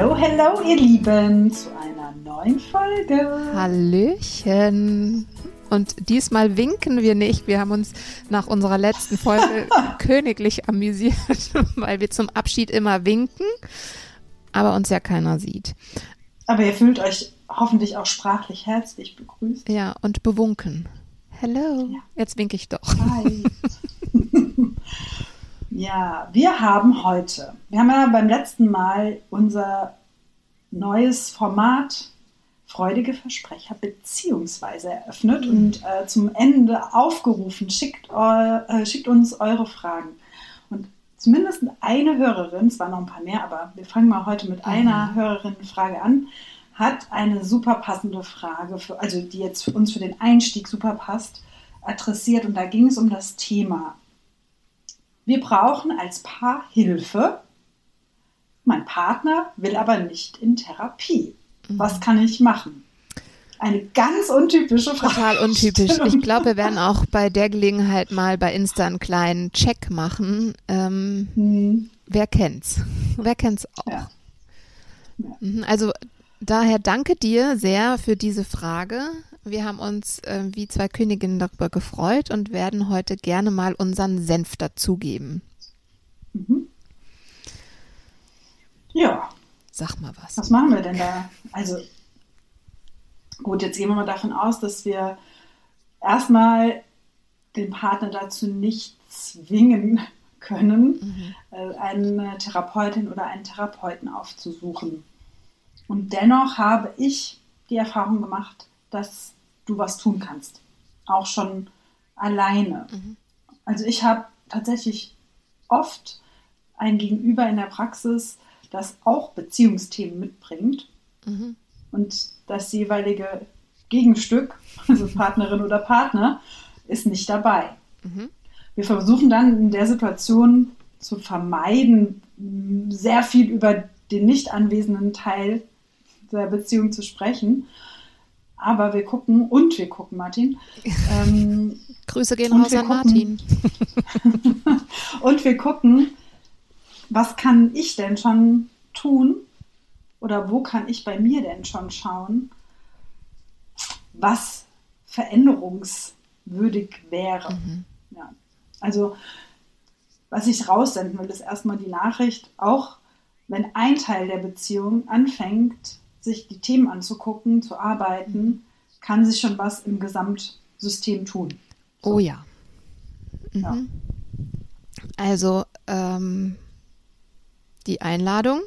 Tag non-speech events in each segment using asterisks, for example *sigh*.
Hallo, hallo, ihr Lieben, zu einer neuen Folge. Hallöchen. Und diesmal winken wir nicht. Wir haben uns nach unserer letzten Folge *laughs* königlich amüsiert, *laughs* weil wir zum Abschied immer winken, aber uns ja keiner sieht. Aber ihr fühlt euch hoffentlich auch sprachlich herzlich begrüßt. Ja, und bewunken. Hello. Ja. Jetzt winke ich doch. Hi. *laughs* Ja, wir haben heute, wir haben ja beim letzten Mal unser neues Format Freudige Versprecher beziehungsweise eröffnet mhm. und äh, zum Ende aufgerufen, schickt, äh, schickt uns eure Fragen. Und zumindest eine Hörerin, es waren noch ein paar mehr, aber wir fangen mal heute mit mhm. einer Hörerin-Frage an, hat eine super passende Frage, für, also die jetzt für uns für den Einstieg super passt, adressiert. Und da ging es um das Thema wir brauchen als Paar Hilfe. Mein Partner will aber nicht in Therapie. Was mhm. kann ich machen? Eine ganz untypische Frage. Total untypisch. Ich glaube, wir werden auch bei der Gelegenheit mal bei Insta einen kleinen Check machen. Ähm, hm. Wer kennt's? Wer kennt's auch? Ja. Ja. Mhm, also daher danke dir sehr für diese Frage. Wir haben uns äh, wie zwei Königinnen darüber gefreut und werden heute gerne mal unseren Senf dazugeben. Mhm. Ja. Sag mal was. Was machen wir denn da? Also, gut, jetzt gehen wir mal davon aus, dass wir erstmal den Partner dazu nicht zwingen können, mhm. Äh, eine Therapeutin oder einen Therapeuten aufzusuchen. Und dennoch habe ich die Erfahrung gemacht, dass du was tun kannst. Auch schon alleine. Mhm. Also ich habe tatsächlich oft ein Gegenüber in der Praxis, das auch Beziehungsthemen mitbringt mhm. und das jeweilige Gegenstück, also Partnerin oder Partner, ist nicht dabei. Mhm. Wir versuchen dann in der Situation zu vermeiden, sehr viel über den nicht anwesenden Teil der Beziehung zu sprechen aber wir gucken und wir gucken, Martin. *laughs* Ähm, Grüße gehen raus an Martin. *laughs* und wir gucken, was kann ich denn schon tun oder wo kann ich bei mir denn schon schauen, was veränderungswürdig wäre. Mhm. Ja. Also, was ich raussenden will, ist erstmal die Nachricht, auch wenn ein Teil der Beziehung anfängt, sich die Themen anzugucken, zu arbeiten, kann sich schon was im Gesamtsystem tun. So. Oh ja. Mhm. ja. Also ähm, die Einladung,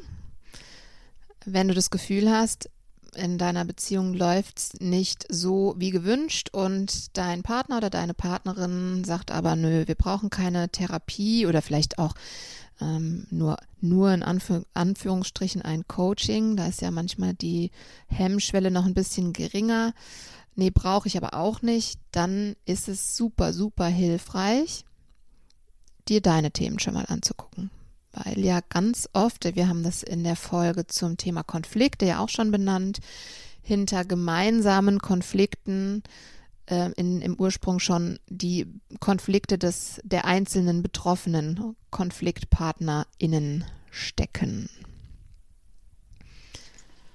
wenn du das Gefühl hast, in deiner Beziehung läuft es nicht so wie gewünscht und dein Partner oder deine Partnerin sagt aber, nö, wir brauchen keine Therapie oder vielleicht auch ähm, nur, nur in Anführ Anführungsstrichen ein Coaching. Da ist ja manchmal die Hemmschwelle noch ein bisschen geringer. Nee, brauche ich aber auch nicht. Dann ist es super, super hilfreich, dir deine Themen schon mal anzugucken. Weil ja ganz oft, wir haben das in der Folge zum Thema Konflikte ja auch schon benannt, hinter gemeinsamen Konflikten äh, in, im Ursprung schon die Konflikte des, der einzelnen betroffenen KonfliktpartnerInnen stecken.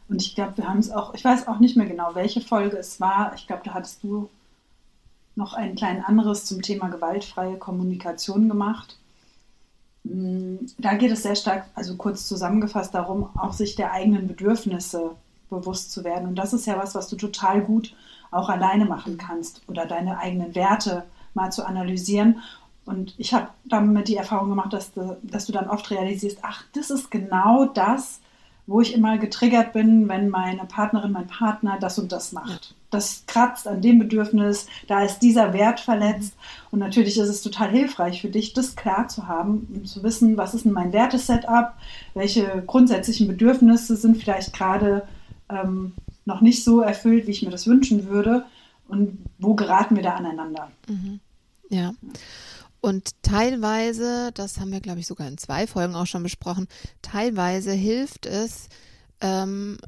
Und ich glaube, wir haben es auch, ich weiß auch nicht mehr genau, welche Folge es war. Ich glaube, da hattest du noch ein klein anderes zum Thema gewaltfreie Kommunikation gemacht. Mm, da geht es sehr stark, also kurz zusammengefasst, darum, auch sich der eigenen Bedürfnisse bewusst zu werden. Und das ist ja was, was du total gut auch alleine machen kannst oder deine eigenen Werte mal zu analysieren. Und ich habe damit die Erfahrung gemacht, dass du, dass du dann oft realisierst, ach, das ist genau das, wo ich immer getriggert bin, wenn meine Partnerin, mein Partner das und das macht. Das kratzt an dem Bedürfnis, da ist dieser Wert verletzt. Und natürlich ist es total hilfreich für dich, das klar zu haben und zu wissen, was ist denn mein Wertesetup, welche grundsätzlichen Bedürfnisse sind vielleicht gerade ähm, noch nicht so erfüllt, wie ich mir das wünschen würde und wo geraten wir da aneinander. Mhm. Ja. Und teilweise, das haben wir, glaube ich, sogar in zwei Folgen auch schon besprochen, teilweise hilft es ähm,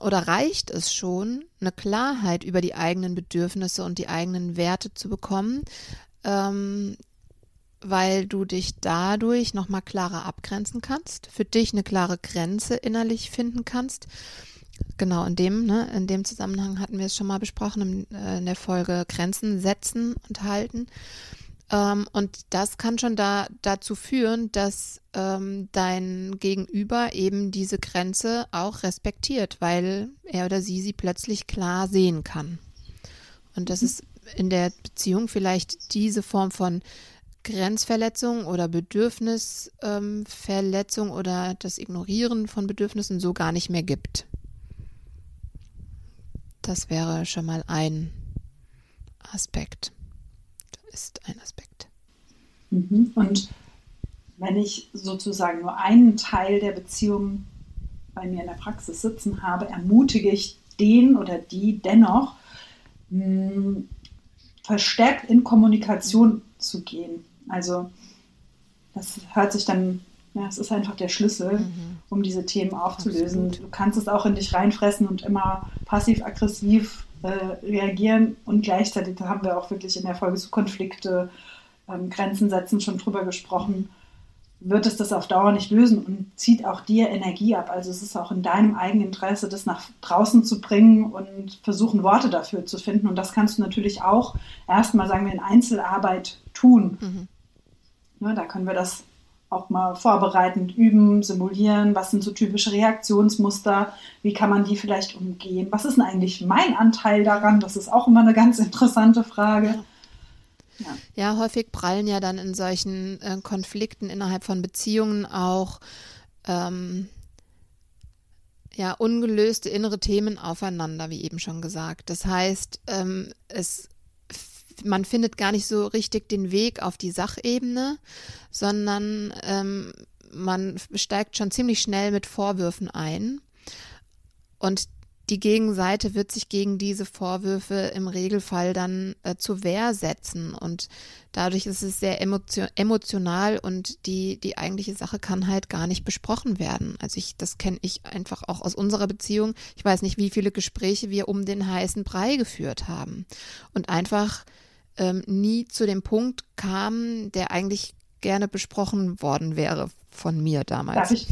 oder reicht es schon, eine Klarheit über die eigenen Bedürfnisse und die eigenen Werte zu bekommen, ähm, weil du dich dadurch nochmal klarer abgrenzen kannst, für dich eine klare Grenze innerlich finden kannst. Genau, in dem, ne, in dem Zusammenhang hatten wir es schon mal besprochen, in, äh, in der Folge Grenzen setzen und halten. Ähm, und das kann schon da, dazu führen, dass ähm, dein Gegenüber eben diese Grenze auch respektiert, weil er oder sie sie plötzlich klar sehen kann. Und das ist in der Beziehung vielleicht diese Form von Grenzverletzung oder Bedürfnisverletzung ähm, oder das Ignorieren von Bedürfnissen so gar nicht mehr gibt. Das wäre schon mal ein Aspekt ist ein Aspekt. Mhm. Und wenn ich sozusagen nur einen Teil der Beziehung bei mir in der Praxis sitzen habe, ermutige ich den oder die dennoch, mh, hm, verstärkt in Kommunikation zu gehen. Also das hört sich dann, ja, es ist einfach der Schlüssel, mhm. Um diese Themen aufzulösen. Absolut. Du kannst es auch in dich reinfressen und immer passiv-aggressiv äh, reagieren und gleichzeitig haben wir auch wirklich in der Folge zu Konflikte, ähm, Grenzen setzen schon drüber gesprochen, wird es das auf Dauer nicht lösen und zieht auch dir Energie ab. Also es ist auch in deinem eigenen Interesse, das nach draußen zu bringen und versuchen, Worte dafür zu finden. Und das kannst du natürlich auch erstmal, sagen wir, in Einzelarbeit tun. Mhm. Ja, da können wir das auch mal vorbereitend üben, simulieren, was sind so typische Reaktionsmuster, wie kann man die vielleicht umgehen, was ist denn eigentlich mein Anteil daran, das ist auch immer eine ganz interessante Frage. Ja, ja häufig prallen ja dann in solchen äh, Konflikten innerhalb von Beziehungen auch ähm, ja, ungelöste innere Themen aufeinander, wie eben schon gesagt. Das heißt, ähm, es man findet gar nicht so richtig den Weg auf die Sachebene, sondern ähm, man steigt schon ziemlich schnell mit Vorwürfen ein. Und die Gegenseite wird sich gegen diese Vorwürfe im Regelfall dann äh, zur Wehr setzen und dadurch ist es sehr emotio emotional und die, die eigentliche Sache kann halt gar nicht besprochen werden. Also ich, das kenne ich einfach auch aus unserer Beziehung. Ich weiß nicht, wie viele Gespräche wir um den heißen Brei geführt haben und einfach ähm, nie zu dem Punkt kam, der eigentlich gerne besprochen worden wäre von mir damals. Darf ich,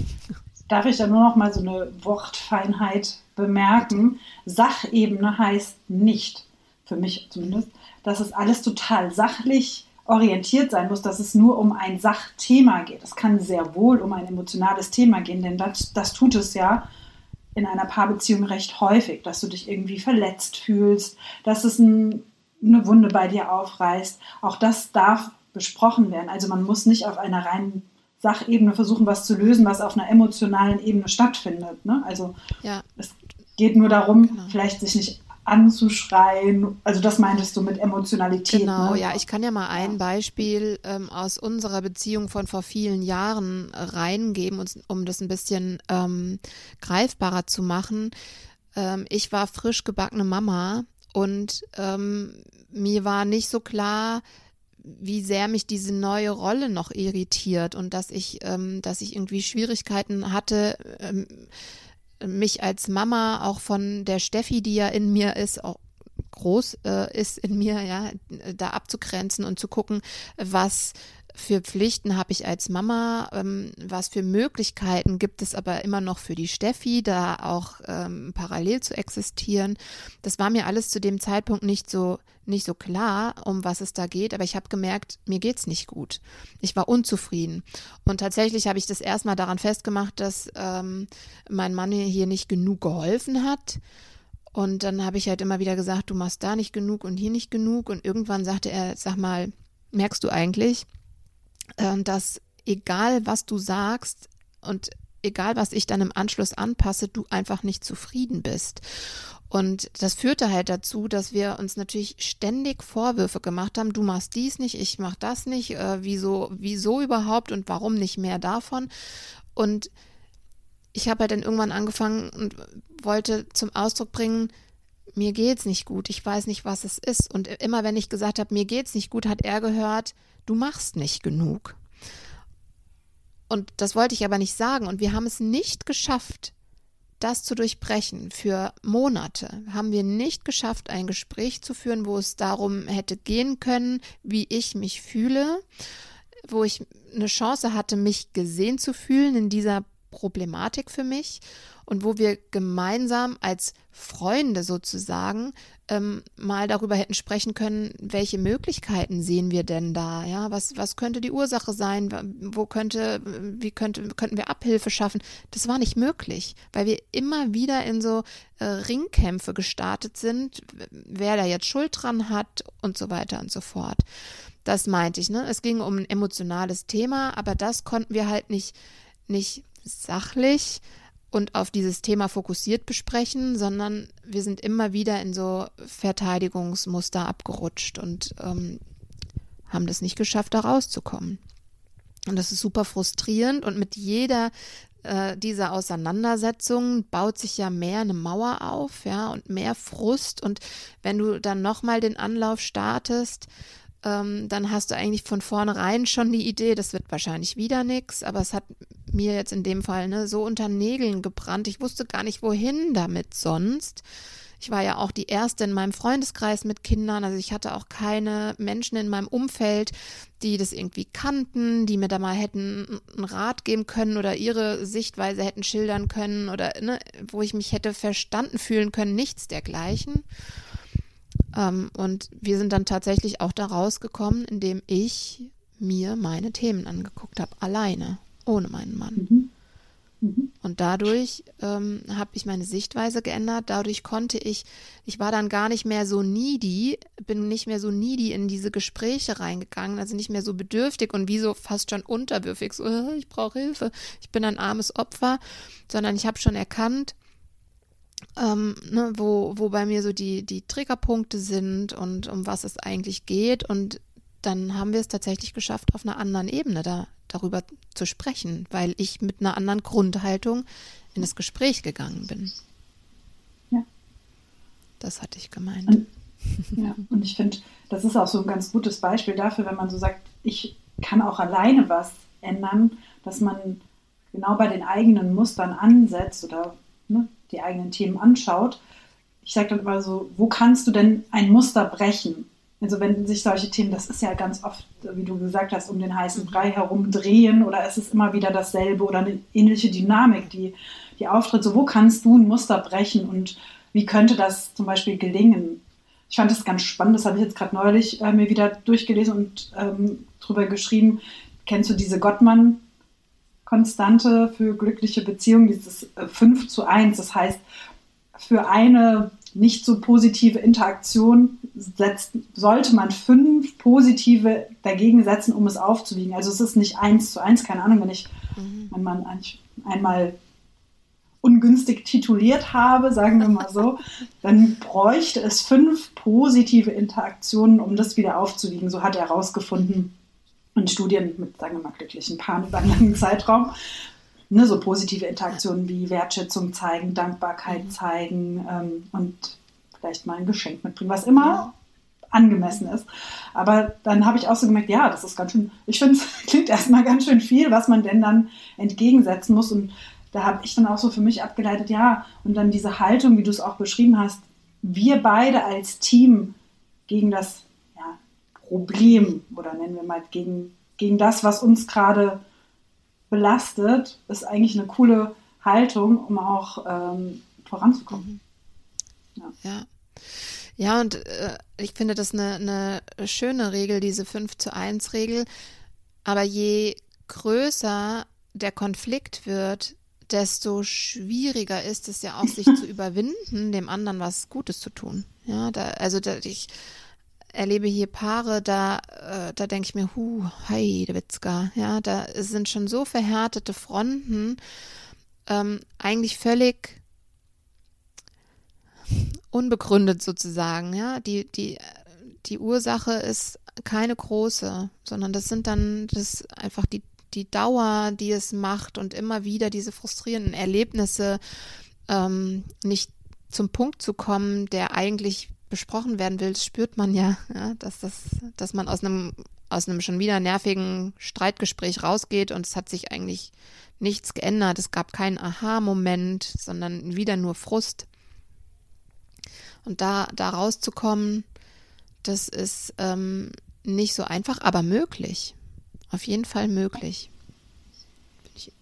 darf ich da nur noch mal so eine Wortfeinheit bemerken? Sachebene heißt nicht, für mich zumindest, dass es alles total sachlich orientiert sein muss, dass es nur um ein Sachthema geht. Es kann sehr wohl um ein emotionales Thema gehen, denn das, das tut es ja in einer Paarbeziehung recht häufig, dass du dich irgendwie verletzt fühlst, dass es ein eine Wunde bei dir aufreißt. Auch das darf besprochen werden. Also man muss nicht auf einer reinen Sachebene versuchen, was zu lösen, was auf einer emotionalen Ebene stattfindet. Ne? Also ja. es geht nur darum, genau. vielleicht sich nicht anzuschreien. Also das meintest du mit Emotionalität. Genau, ne? ja, ich kann ja mal ein Beispiel ähm, aus unserer Beziehung von vor vielen Jahren reingeben, um das ein bisschen ähm, greifbarer zu machen. Ähm, ich war frisch gebackene Mama und ähm, mir war nicht so klar, wie sehr mich diese neue Rolle noch irritiert und dass ich, ähm, dass ich irgendwie Schwierigkeiten hatte, ähm, mich als Mama auch von der Steffi, die ja in mir ist, auch groß äh, ist in mir, ja, da abzugrenzen und zu gucken, was für Pflichten habe ich als Mama, ähm, was für Möglichkeiten gibt es aber immer noch für die Steffi, da auch ähm, parallel zu existieren. Das war mir alles zu dem Zeitpunkt nicht so nicht so klar, um was es da geht, aber ich habe gemerkt, mir geht's nicht gut. Ich war unzufrieden und tatsächlich habe ich das erstmal daran festgemacht, dass ähm, mein Mann mir hier nicht genug geholfen hat. Und dann habe ich halt immer wieder gesagt, du machst da nicht genug und hier nicht genug. Und irgendwann sagte er, sag mal, merkst du eigentlich, dass egal was du sagst und egal was ich dann im Anschluss anpasse, du einfach nicht zufrieden bist. Und das führte halt dazu, dass wir uns natürlich ständig Vorwürfe gemacht haben, du machst dies nicht, ich mach das nicht, äh, wieso, wieso überhaupt und warum nicht mehr davon. Und ich habe halt dann irgendwann angefangen und wollte zum Ausdruck bringen, mir geht's nicht gut, ich weiß nicht, was es ist. Und immer wenn ich gesagt habe, mir geht's nicht gut, hat er gehört, du machst nicht genug. Und das wollte ich aber nicht sagen. Und wir haben es nicht geschafft, das zu durchbrechen. Für Monate haben wir nicht geschafft, ein Gespräch zu führen, wo es darum hätte gehen können, wie ich mich fühle, wo ich eine Chance hatte, mich gesehen zu fühlen in dieser Problematik für mich und wo wir gemeinsam als Freunde sozusagen ähm, mal darüber hätten sprechen können, welche Möglichkeiten sehen wir denn da? Ja, was, was könnte die Ursache sein? Wo könnte, wie könnte, könnten wir Abhilfe schaffen? Das war nicht möglich, weil wir immer wieder in so äh, Ringkämpfe gestartet sind, wer da jetzt Schuld dran hat und so weiter und so fort. Das meinte ich, ne? Es ging um ein emotionales Thema, aber das konnten wir halt nicht, nicht sachlich und auf dieses Thema fokussiert besprechen, sondern wir sind immer wieder in so Verteidigungsmuster abgerutscht und ähm, haben das nicht geschafft, da rauszukommen. Und das ist super frustrierend und mit jeder äh, dieser Auseinandersetzungen baut sich ja mehr eine Mauer auf, ja, und mehr Frust. Und wenn du dann nochmal den Anlauf startest, ähm, dann hast du eigentlich von vornherein schon die Idee, das wird wahrscheinlich wieder nichts, aber es hat mir jetzt in dem Fall ne, so unter Nägeln gebrannt. Ich wusste gar nicht, wohin damit sonst. Ich war ja auch die erste in meinem Freundeskreis mit Kindern, also ich hatte auch keine Menschen in meinem Umfeld, die das irgendwie kannten, die mir da mal hätten einen Rat geben können oder ihre Sichtweise hätten schildern können oder ne, wo ich mich hätte verstanden fühlen können, nichts dergleichen. Ähm, und wir sind dann tatsächlich auch da rausgekommen, indem ich mir meine Themen angeguckt habe, alleine, ohne meinen Mann. Mhm. Mhm. Und dadurch ähm, habe ich meine Sichtweise geändert. Dadurch konnte ich, ich war dann gar nicht mehr so needy, bin nicht mehr so needy in diese Gespräche reingegangen, also nicht mehr so bedürftig und wie so fast schon unterwürfig, so, äh, ich brauche Hilfe, ich bin ein armes Opfer, sondern ich habe schon erkannt, ähm, ne, wo, wo bei mir so die, die Triggerpunkte sind und um was es eigentlich geht. Und dann haben wir es tatsächlich geschafft, auf einer anderen Ebene da, darüber zu sprechen, weil ich mit einer anderen Grundhaltung in das Gespräch gegangen bin. Ja. Das hatte ich gemeint. Und, ja, und ich finde, das ist auch so ein ganz gutes Beispiel dafür, wenn man so sagt, ich kann auch alleine was ändern, dass man genau bei den eigenen Mustern ansetzt oder ne, die eigenen Themen anschaut. Ich sage dann immer so, wo kannst du denn ein Muster brechen? Also wenn sich solche Themen, das ist ja ganz oft, wie du gesagt hast, um den heißen Brei herum drehen oder es ist immer wieder dasselbe oder eine ähnliche Dynamik, die, die auftritt. So, wo kannst du ein Muster brechen und wie könnte das zum Beispiel gelingen? Ich fand das ganz spannend, das habe ich jetzt gerade neulich äh, mir wieder durchgelesen und ähm, drüber geschrieben. Kennst du diese Gottmann Konstante für glückliche Beziehungen, dieses 5 äh, zu 1. Das heißt, für eine nicht so positive Interaktion setzt, sollte man fünf positive dagegen setzen, um es aufzuwiegen. Also es ist nicht eins zu eins, keine Ahnung, wenn ich mhm. meinen Mann einmal ungünstig tituliert habe, sagen wir mal so, *laughs* dann bräuchte es fünf positive Interaktionen, um das wieder aufzuwiegen. So hat er herausgefunden und Studien mit, sagen wir mal, glücklichen Paaren über einen langen Zeitraum. Ne, so positive Interaktionen wie Wertschätzung zeigen, Dankbarkeit mhm. zeigen ähm, und vielleicht mal ein Geschenk mitbringen, was immer angemessen ist. Aber dann habe ich auch so gemerkt, ja, das ist ganz schön, ich finde, es *laughs* klingt erstmal ganz schön viel, was man denn dann entgegensetzen muss. Und da habe ich dann auch so für mich abgeleitet, ja, und dann diese Haltung, wie du es auch beschrieben hast, wir beide als Team gegen das Problem oder nennen wir mal gegen, gegen das, was uns gerade belastet, ist eigentlich eine coole Haltung, um auch ähm, voranzukommen. Mhm. Ja. ja. Ja, und äh, ich finde das eine, eine schöne Regel, diese 5 zu 1 Regel. Aber je größer der Konflikt wird, desto schwieriger ist es ja auch, sich *laughs* zu überwinden, dem anderen was Gutes zu tun. Ja, da, also da, ich erlebe hier Paare, da, äh, da denke ich mir, hu, Heidewitzka, ja, da sind schon so verhärtete Fronten ähm, eigentlich völlig unbegründet sozusagen. Ja, die, die, die Ursache ist keine große, sondern das sind dann das einfach die, die Dauer, die es macht und immer wieder diese frustrierenden Erlebnisse, ähm, nicht zum Punkt zu kommen, der eigentlich besprochen werden will, spürt man ja, ja, dass das, dass man aus einem aus einem schon wieder nervigen Streitgespräch rausgeht und es hat sich eigentlich nichts geändert. Es gab keinen Aha-Moment, sondern wieder nur Frust. Und da, da rauszukommen, das ist ähm, nicht so einfach, aber möglich. Auf jeden Fall möglich.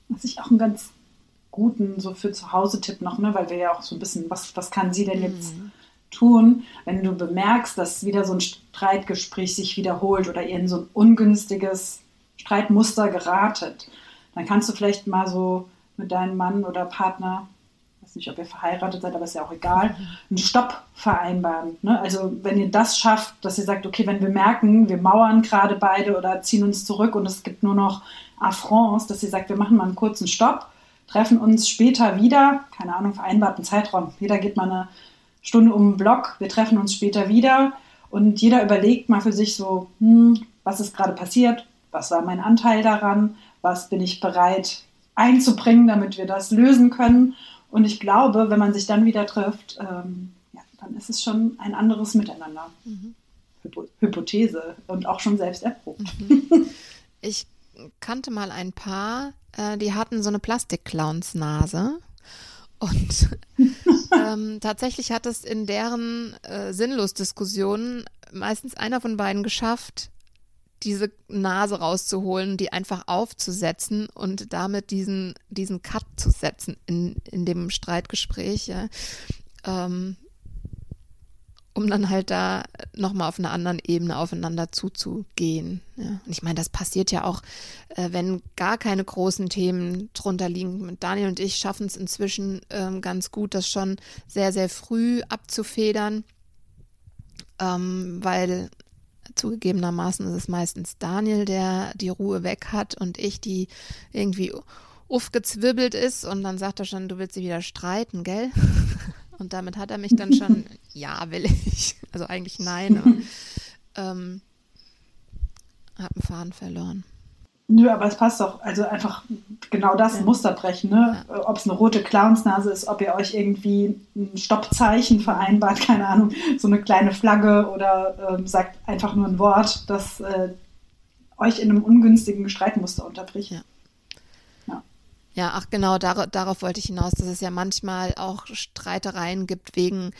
Was ich auch einen ganz guten, so für zu Hause Tipp noch, ne, weil wir ja auch so ein bisschen, was, was kann sie denn jetzt mhm. Tun, wenn du bemerkst, dass wieder so ein Streitgespräch sich wiederholt oder ihr in so ein ungünstiges Streitmuster geratet, dann kannst du vielleicht mal so mit deinem Mann oder Partner weiß nicht, ob ihr verheiratet seid, aber ist ja auch egal, einen Stopp vereinbaren. Ne? Also wenn ihr das schafft, dass ihr sagt, okay, wenn wir merken, wir mauern gerade beide oder ziehen uns zurück und es gibt nur noch Affronts, dass ihr sagt, wir machen mal einen kurzen Stopp, treffen uns später wieder, keine Ahnung, vereinbarten Zeitraum. Jeder geht mal eine Stunde um den Block, wir treffen uns später wieder und jeder überlegt mal für sich so, hm, was ist gerade passiert, was war mein Anteil daran, was bin ich bereit einzubringen, damit wir das lösen können. Und ich glaube, wenn man sich dann wieder trifft, ähm, ja, dann ist es schon ein anderes Miteinander. Mhm. Hypothese und auch schon selbst erprobt. Mhm. Ich kannte mal ein Paar, äh, die hatten so eine Plastikclownsnase. Und *laughs* ähm, tatsächlich hat es in deren äh, Sinnlos-Diskussionen meistens einer von beiden geschafft, diese Nase rauszuholen, die einfach aufzusetzen und damit diesen, diesen Cut zu setzen in, in dem Streitgespräch, ja. Ähm, um dann halt da nochmal auf einer anderen Ebene aufeinander zuzugehen. Ja. Und ich meine, das passiert ja auch, äh, wenn gar keine großen Themen drunter liegen. Daniel und ich schaffen es inzwischen ähm, ganz gut, das schon sehr, sehr früh abzufedern, ähm, weil Zugegebenermaßen ist es meistens Daniel, der die Ruhe weg hat und ich, die irgendwie aufgezwibbelt ist und dann sagt er schon, du willst sie wieder streiten, gell? *laughs* Und damit hat er mich dann schon, *laughs* ja, will ich. Also eigentlich nein, aber *laughs* ähm, hab einen Faden verloren. Nö, aber es passt doch. Also einfach genau das ja. Muster brechen. Ne? Ja. Ob es eine rote Clownsnase ist, ob ihr euch irgendwie ein Stoppzeichen vereinbart, *laughs* keine Ahnung, so eine kleine Flagge oder äh, sagt einfach nur ein Wort, das äh, euch in einem ungünstigen Streitmuster unterbricht. Ja. Ja, ach genau, dar darauf wollte ich hinaus, dass es ja manchmal auch Streitereien gibt wegen,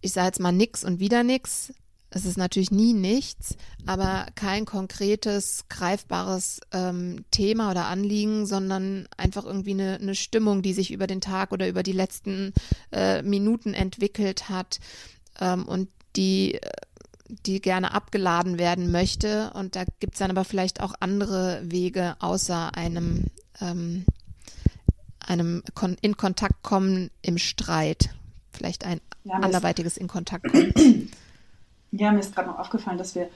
ich sage jetzt mal nix und wieder nix, es ist natürlich nie nichts, aber kein konkretes, greifbares ähm, Thema oder Anliegen, sondern einfach irgendwie eine, eine, Stimmung, die sich über den Tag oder über die letzten äh, Minuten entwickelt hat ähm, und die, die gerne abgeladen werden möchte. Und da gibt es dann aber vielleicht auch andere Wege außer einem, ähm, einem Kon in Kontakt kommen im Streit. Vielleicht ein ja, anderweitiges in Kontakt kommen. *clears throat* Ja, mir ist gerade noch aufgefallen, dass wir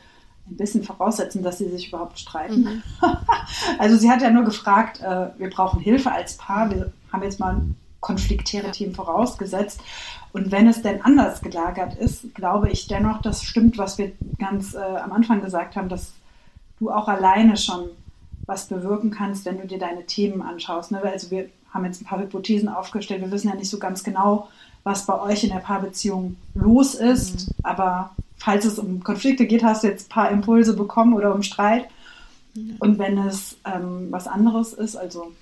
ein bisschen voraussetzen, dass sie sich überhaupt streiten. Mhm. *laughs* also sie hat ja nur gefragt, äh, wir brauchen Hilfe als Paar. Wir haben jetzt mal konfliktäre Team vorausgesetzt. Und wenn es denn anders gelagert ist, glaube ich dennoch, das stimmt, was wir ganz äh, am Anfang gesagt haben, dass du auch alleine schon was bewirken kannst, wenn du dir deine Themen anschaust. Ne? Also wir haben jetzt ein paar Hypothesen aufgestellt. Wir wissen ja nicht so ganz genau, was bei euch in der Paarbeziehung los ist, mhm. aber falls es um Konflikte geht, hast du jetzt ein paar Impulse bekommen oder um Streit. Mhm. Und wenn es ähm, was anderes ist, also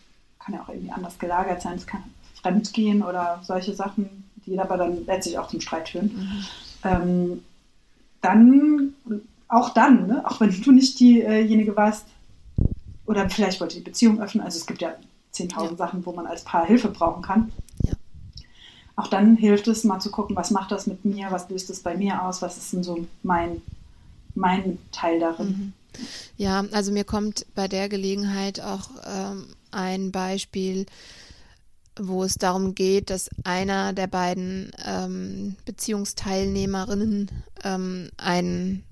kann ja auch irgendwie anders gelagert sein, es kann fremdgehen oder solche Sachen, die aber dann letztlich auch zum Streit führen, mhm. ähm, dann, auch dann, ne, auch wenn du nicht diejenige warst, oder vielleicht wollte die Beziehung öffnen, also es gibt ja 10.000 ja. Sachen, wo man als Paar Hilfe brauchen kann auch dann hilft es mal zu gucken, was macht das mit mir, was löst es bei mir aus, was ist denn so mein, mein Teil darin. Mhm. Ja, also mir kommt bei der Gelegenheit auch ähm, ein Beispiel, wo es darum geht, dass einer der beiden ähm, Beziehungsteilnehmerinnen ähm, ein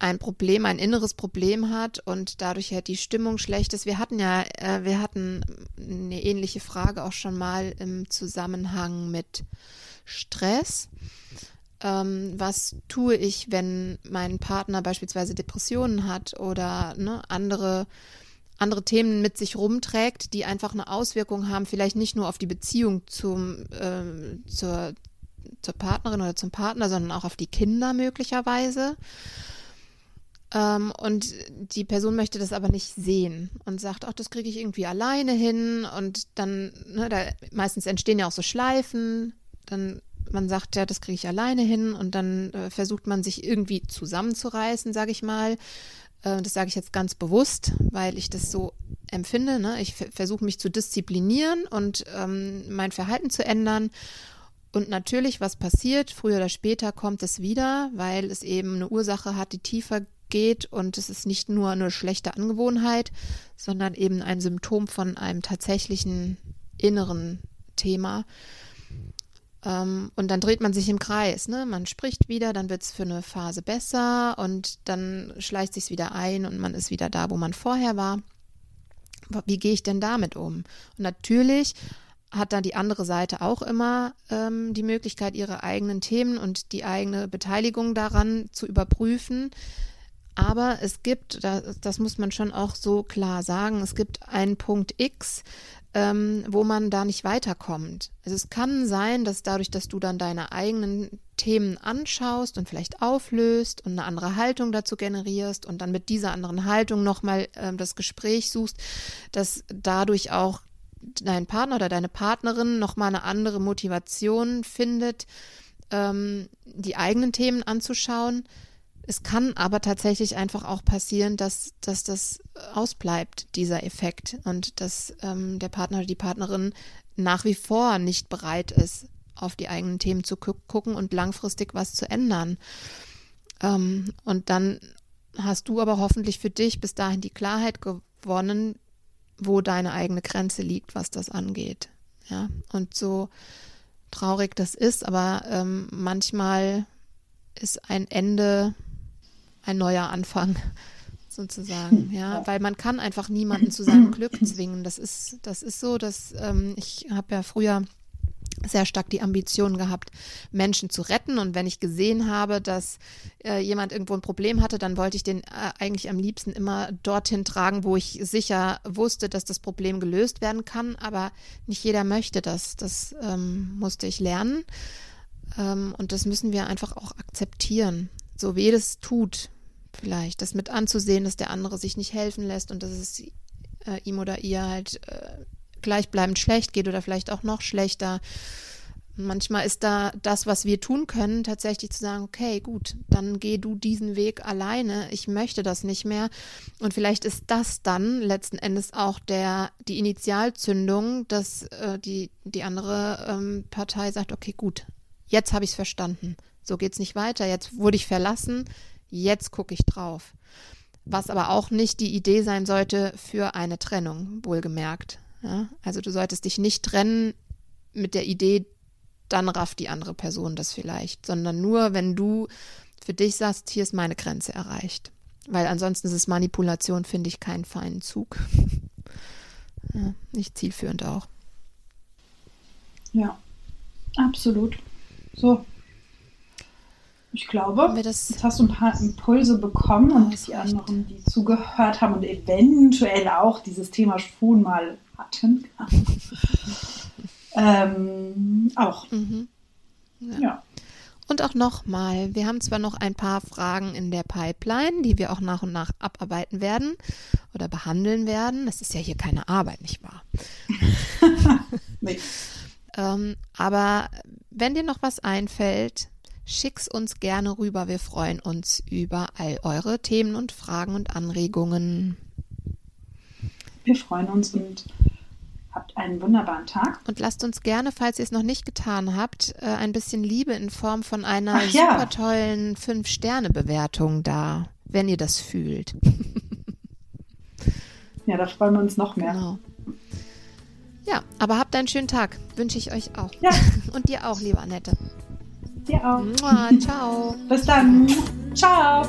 ein Problem, ein inneres Problem hat und dadurch halt die Stimmung schlecht ist. Wir hatten ja, äh, wir hatten eine ähnliche Frage auch schon mal im Zusammenhang mit Stress. Ähm, was tue ich, wenn mein Partner beispielsweise Depressionen hat oder ne, andere andere Themen mit sich rumträgt, die einfach eine Auswirkung haben, vielleicht nicht nur auf die Beziehung zum, äh, zur, zur Partnerin oder zum Partner, sondern auch auf die Kinder möglicherweise. Ähm, und die Person möchte das aber nicht sehen und sagt, ach, das kriege ich irgendwie alleine hin. Und dann, ne, da meistens entstehen ja auch so Schleifen. Dann man sagt, ja, das kriege ich alleine hin und dann äh, versucht man sich irgendwie zusammenzureißen, sage ich mal. Äh, das sage ich jetzt ganz bewusst, weil ich das so empfinde. Ne? Ich versuche mich zu disziplinieren und ähm, mein Verhalten zu ändern. Und natürlich, was passiert, früher oder später kommt es wieder, weil es eben eine Ursache hat, die tiefer geht und es ist nicht nur eine schlechte Angewohnheit, sondern eben ein Symptom von einem tatsächlichen inneren Thema. Ähm, und dann dreht man sich im Kreis. Ne? Man spricht wieder, dann wird es für eine Phase besser und dann schleicht sich wieder ein und man ist wieder da, wo man vorher war. Wie gehe ich denn damit um? Und natürlich hat dann die andere Seite auch immer ähm, die Möglichkeit, ihre eigenen Themen und die eigene Beteiligung daran zu überprüfen. Aber es gibt, das, das muss man schon auch so klar sagen, es gibt einen Punkt X, ähm, wo man da nicht weiterkommt. Also es kann sein, dass dadurch, dass du dann deine eigenen Themen anschaust und vielleicht auflöst und eine andere Haltung dazu generierst und dann mit dieser anderen Haltung nochmal ähm, das Gespräch suchst, dass dadurch auch dein Partner oder deine Partnerin nochmal eine andere Motivation findet, ähm, die eigenen Themen anzuschauen es kann aber tatsächlich einfach auch passieren, dass, dass das ausbleibt, dieser Effekt, und dass ähm, der Partner oder die Partnerin nach wie vor nicht bereit ist, auf die eigenen Themen zu gu gucken und langfristig was zu ändern. Ähm, und dann hast du aber hoffentlich für dich bis dahin die Klarheit gewonnen, wo deine eigene Grenze liegt, was das angeht. Ja, und so traurig das ist, aber ähm, manchmal ist ein Ende ein neuer Anfang *laughs* sozusagen, ja, weil man kann einfach niemanden zu seinem Glück *clears throat* zwingen. Das ist, das ist so, dass ähm, ich habe ja früher sehr stark die Ambition gehabt, Menschen zu retten. Und wenn ich gesehen habe, dass äh, jemand irgendwo ein Problem hatte, dann wollte ich den äh, eigentlich am liebsten immer dorthin tragen, wo ich sicher wusste, dass das Problem gelöst werden kann. Aber nicht jeder möchte das. Das ähm, musste ich lernen. Ähm, und das müssen wir einfach auch akzeptieren. So weh das tut, vielleicht das mit anzusehen, dass der andere sich nicht helfen lässt und dass es äh, ihm oder ihr halt äh, gleichbleibend schlecht geht oder vielleicht auch noch schlechter. Manchmal ist da das, was wir tun können, tatsächlich zu sagen, okay, gut, dann geh du diesen Weg alleine. Ich möchte das nicht mehr. Und vielleicht ist das dann letzten Endes auch der, die Initialzündung, dass äh, die, die andere ähm, Partei sagt, okay, gut, jetzt habe ich es verstanden. So geht es nicht weiter. Jetzt wurde ich verlassen jetzt gucke ich drauf. Was aber auch nicht die Idee sein sollte für eine Trennung, wohlgemerkt. Ja? Also du solltest dich nicht trennen mit der Idee, dann rafft die andere Person das vielleicht, sondern nur, wenn du für dich sagst, hier ist meine Grenze erreicht. Weil ansonsten ist es Manipulation, finde ich, keinen feinen Zug. *laughs* ja, nicht zielführend auch. Ja, absolut. So, ich glaube, jetzt hast du ein paar Impulse bekommen und die anderen, die zugehört haben und eventuell auch dieses Thema schon mal hatten, *laughs* ähm, auch. Mhm. Ja. ja. Und auch nochmal, wir haben zwar noch ein paar Fragen in der Pipeline, die wir auch nach und nach abarbeiten werden oder behandeln werden. Das ist ja hier keine Arbeit, nicht wahr? *laughs* nee. *laughs* ähm, aber wenn dir noch was einfällt, Schick's uns gerne rüber. Wir freuen uns über all eure Themen und Fragen und Anregungen. Wir freuen uns und habt einen wunderbaren Tag. Und lasst uns gerne, falls ihr es noch nicht getan habt, äh, ein bisschen Liebe in Form von einer ja. super tollen 5-Sterne-Bewertung da, wenn ihr das fühlt. *laughs* ja, da freuen wir uns noch mehr. Genau. Ja, aber habt einen schönen Tag. Wünsche ich euch auch. Ja. *laughs* Und dir auch, liebe Annette. Dir auch. Mua, ciao. Bis dann. Ciao.